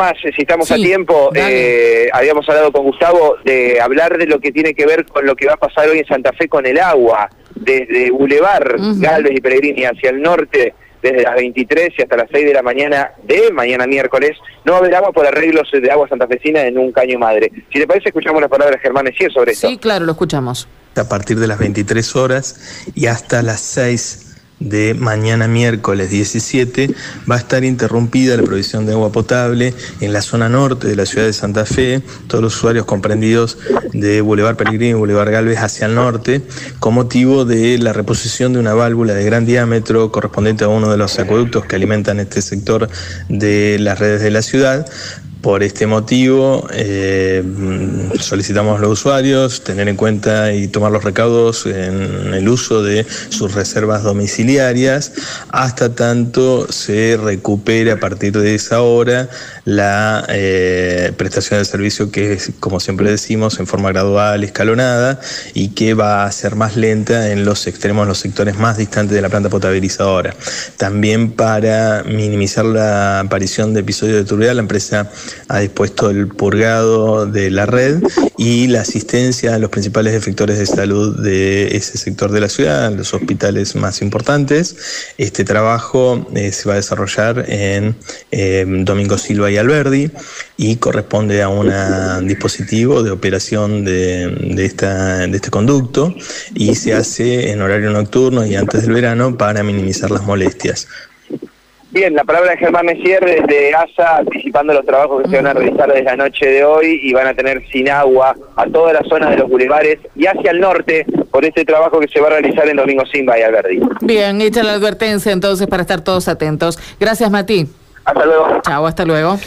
más, si estamos a tiempo, eh, habíamos hablado con Gustavo de hablar de lo que tiene que ver con lo que va a pasar hoy en Santa Fe con el agua, desde Boulevard, Galvez y Pellegrini hacia el norte, desde las 23 y hasta las 6 de la mañana de mañana miércoles, no va a haber agua por arreglos de agua santafesina en un caño madre. Si le parece, escuchamos las palabras de Germán Messier sobre esto. Sí, claro, lo escuchamos. A partir de las 23 horas y hasta las 6 de mañana miércoles 17 va a estar interrumpida la provisión de agua potable en la zona norte de la ciudad de Santa Fe, todos los usuarios comprendidos de Boulevard Pellegrini y Boulevard Galvez hacia el norte, con motivo de la reposición de una válvula de gran diámetro correspondiente a uno de los acueductos que alimentan este sector de las redes de la ciudad, por este motivo, eh, solicitamos a los usuarios tener en cuenta y tomar los recaudos en el uso de sus reservas domiciliarias hasta tanto se recupere a partir de esa hora la eh, prestación del servicio que es, como siempre decimos, en forma gradual, escalonada y que va a ser más lenta en los extremos, en los sectores más distantes de la planta potabilizadora. También para minimizar la aparición de episodios de turbidez, la empresa ha dispuesto el purgado de la red y la asistencia a los principales efectores de salud de ese sector de la ciudad, los hospitales más importantes. Este trabajo eh, se va a desarrollar en eh, Domingo Silva y Alberdi y corresponde a un dispositivo de operación de, de este conducto y se hace en horario nocturno y antes del verano para minimizar las molestias. Bien, la palabra de Germán Messier desde ASA, anticipando los trabajos que se van a realizar desde la noche de hoy y van a tener sin agua a toda la zona de los bulevares y hacia el norte por este trabajo que se va a realizar en Domingo Simba y Alberdi. Bien, hecha la advertencia entonces para estar todos atentos. Gracias, Mati. Hasta luego. Chao, hasta luego.